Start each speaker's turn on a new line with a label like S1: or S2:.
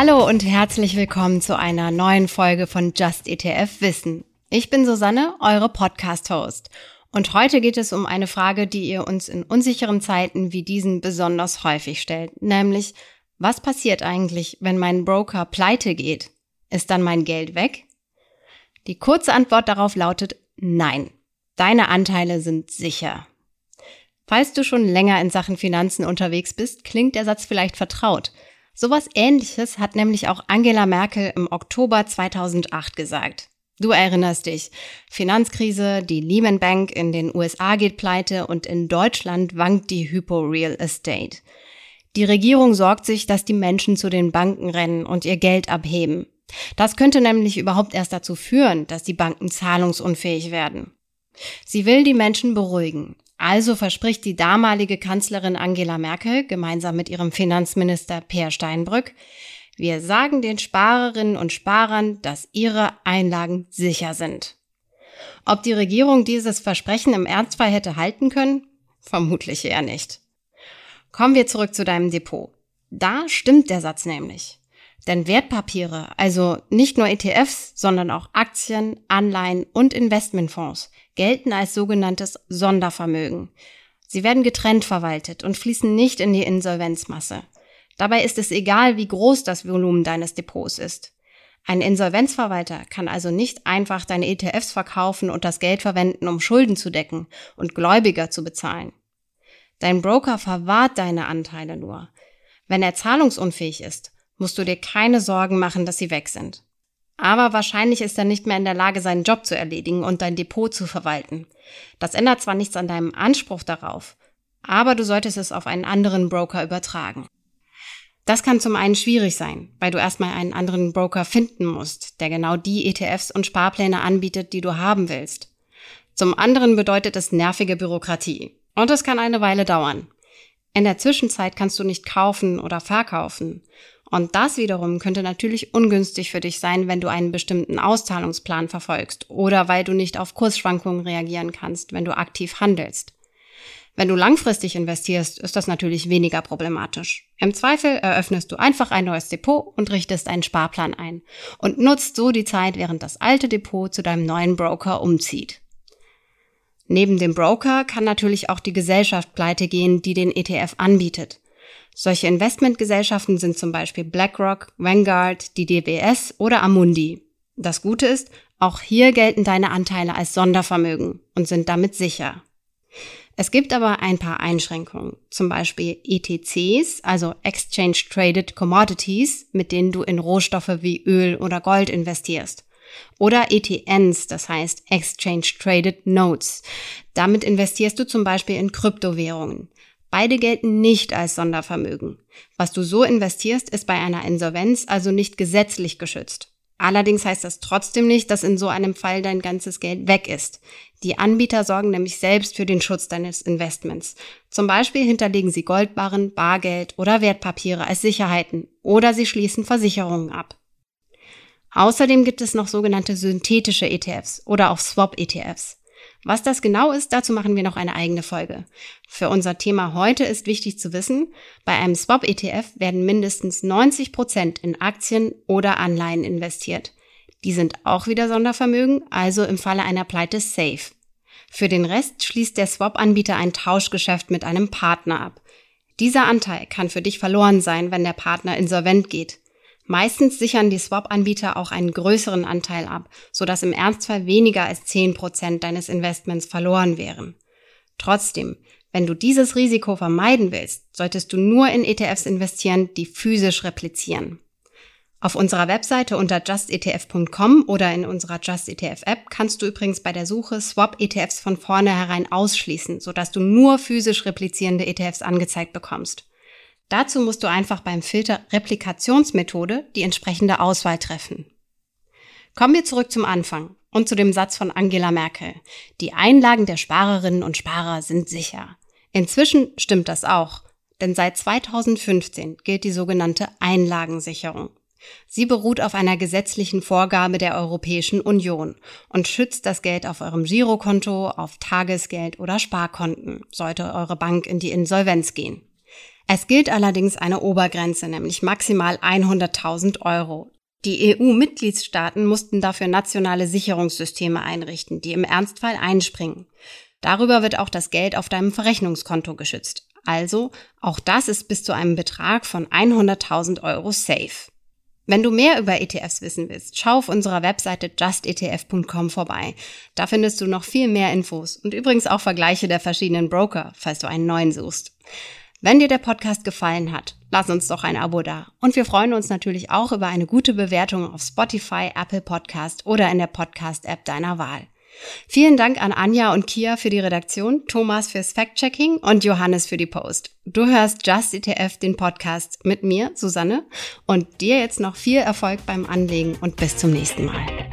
S1: Hallo und herzlich willkommen zu einer neuen Folge von Just ETF Wissen. Ich bin Susanne, eure Podcast-Host. Und heute geht es um eine Frage, die ihr uns in unsicheren Zeiten wie diesen besonders häufig stellt, nämlich, was passiert eigentlich, wenn mein Broker pleite geht? Ist dann mein Geld weg? Die kurze Antwort darauf lautet nein. Deine Anteile sind sicher. Falls du schon länger in Sachen Finanzen unterwegs bist, klingt der Satz vielleicht vertraut. Sowas ähnliches hat nämlich auch Angela Merkel im Oktober 2008 gesagt. Du erinnerst dich. Finanzkrise, die Lehman Bank in den USA geht pleite und in Deutschland wankt die Hypo Real Estate. Die Regierung sorgt sich, dass die Menschen zu den Banken rennen und ihr Geld abheben. Das könnte nämlich überhaupt erst dazu führen, dass die Banken zahlungsunfähig werden. Sie will die Menschen beruhigen. Also verspricht die damalige Kanzlerin Angela Merkel gemeinsam mit ihrem Finanzminister Peer Steinbrück, wir sagen den Sparerinnen und Sparern, dass ihre Einlagen sicher sind. Ob die Regierung dieses Versprechen im Ernstfall hätte halten können? Vermutlich eher nicht. Kommen wir zurück zu deinem Depot. Da stimmt der Satz nämlich. Denn Wertpapiere, also nicht nur ETFs, sondern auch Aktien, Anleihen und Investmentfonds, gelten als sogenanntes Sondervermögen. Sie werden getrennt verwaltet und fließen nicht in die Insolvenzmasse. Dabei ist es egal, wie groß das Volumen deines Depots ist. Ein Insolvenzverwalter kann also nicht einfach deine ETFs verkaufen und das Geld verwenden, um Schulden zu decken und Gläubiger zu bezahlen. Dein Broker verwahrt deine Anteile nur. Wenn er zahlungsunfähig ist, musst du dir keine Sorgen machen, dass sie weg sind. Aber wahrscheinlich ist er nicht mehr in der Lage, seinen Job zu erledigen und dein Depot zu verwalten. Das ändert zwar nichts an deinem Anspruch darauf, aber du solltest es auf einen anderen Broker übertragen. Das kann zum einen schwierig sein, weil du erstmal einen anderen Broker finden musst, der genau die ETFs und Sparpläne anbietet, die du haben willst. Zum anderen bedeutet es nervige Bürokratie. Und es kann eine Weile dauern. In der Zwischenzeit kannst du nicht kaufen oder verkaufen. Und das wiederum könnte natürlich ungünstig für dich sein, wenn du einen bestimmten Auszahlungsplan verfolgst oder weil du nicht auf Kursschwankungen reagieren kannst, wenn du aktiv handelst. Wenn du langfristig investierst, ist das natürlich weniger problematisch. Im Zweifel eröffnest du einfach ein neues Depot und richtest einen Sparplan ein und nutzt so die Zeit, während das alte Depot zu deinem neuen Broker umzieht. Neben dem Broker kann natürlich auch die Gesellschaft pleite gehen, die den ETF anbietet. Solche Investmentgesellschaften sind zum Beispiel BlackRock, Vanguard, die DWS oder Amundi. Das Gute ist, auch hier gelten deine Anteile als Sondervermögen und sind damit sicher. Es gibt aber ein paar Einschränkungen, zum Beispiel ETCs, also Exchange Traded Commodities, mit denen du in Rohstoffe wie Öl oder Gold investierst. Oder ETNs, das heißt Exchange Traded Notes. Damit investierst du zum Beispiel in Kryptowährungen. Beide gelten nicht als Sondervermögen. Was du so investierst, ist bei einer Insolvenz also nicht gesetzlich geschützt. Allerdings heißt das trotzdem nicht, dass in so einem Fall dein ganzes Geld weg ist. Die Anbieter sorgen nämlich selbst für den Schutz deines Investments. Zum Beispiel hinterlegen sie Goldbarren, Bargeld oder Wertpapiere als Sicherheiten oder sie schließen Versicherungen ab. Außerdem gibt es noch sogenannte synthetische ETFs oder auch Swap-ETFs. Was das genau ist, dazu machen wir noch eine eigene Folge. Für unser Thema heute ist wichtig zu wissen, bei einem Swap-ETF werden mindestens 90 Prozent in Aktien oder Anleihen investiert. Die sind auch wieder Sondervermögen, also im Falle einer Pleite safe. Für den Rest schließt der Swap-Anbieter ein Tauschgeschäft mit einem Partner ab. Dieser Anteil kann für dich verloren sein, wenn der Partner insolvent geht. Meistens sichern die Swap-Anbieter auch einen größeren Anteil ab, sodass im Ernstfall weniger als 10% deines Investments verloren wären. Trotzdem, wenn du dieses Risiko vermeiden willst, solltest du nur in ETFs investieren, die physisch replizieren. Auf unserer Webseite unter justetf.com oder in unserer justetf App kannst du übrigens bei der Suche Swap-ETFs von vornherein ausschließen, sodass du nur physisch replizierende ETFs angezeigt bekommst. Dazu musst du einfach beim Filter Replikationsmethode die entsprechende Auswahl treffen. Kommen wir zurück zum Anfang und zu dem Satz von Angela Merkel. Die Einlagen der Sparerinnen und Sparer sind sicher. Inzwischen stimmt das auch, denn seit 2015 gilt die sogenannte Einlagensicherung. Sie beruht auf einer gesetzlichen Vorgabe der Europäischen Union und schützt das Geld auf eurem Girokonto, auf Tagesgeld oder Sparkonten, sollte eure Bank in die Insolvenz gehen. Es gilt allerdings eine Obergrenze, nämlich maximal 100.000 Euro. Die EU-Mitgliedstaaten mussten dafür nationale Sicherungssysteme einrichten, die im Ernstfall einspringen. Darüber wird auch das Geld auf deinem Verrechnungskonto geschützt. Also, auch das ist bis zu einem Betrag von 100.000 Euro safe. Wenn du mehr über ETFs wissen willst, schau auf unserer Webseite justetf.com vorbei. Da findest du noch viel mehr Infos und übrigens auch Vergleiche der verschiedenen Broker, falls du einen neuen suchst. Wenn dir der Podcast gefallen hat, lass uns doch ein Abo da. Und wir freuen uns natürlich auch über eine gute Bewertung auf Spotify, Apple Podcast oder in der Podcast-App deiner Wahl. Vielen Dank an Anja und Kia für die Redaktion, Thomas fürs Fact-Checking und Johannes für die Post. Du hörst Just ETF, den Podcast mit mir, Susanne, und dir jetzt noch viel Erfolg beim Anlegen und bis zum nächsten Mal.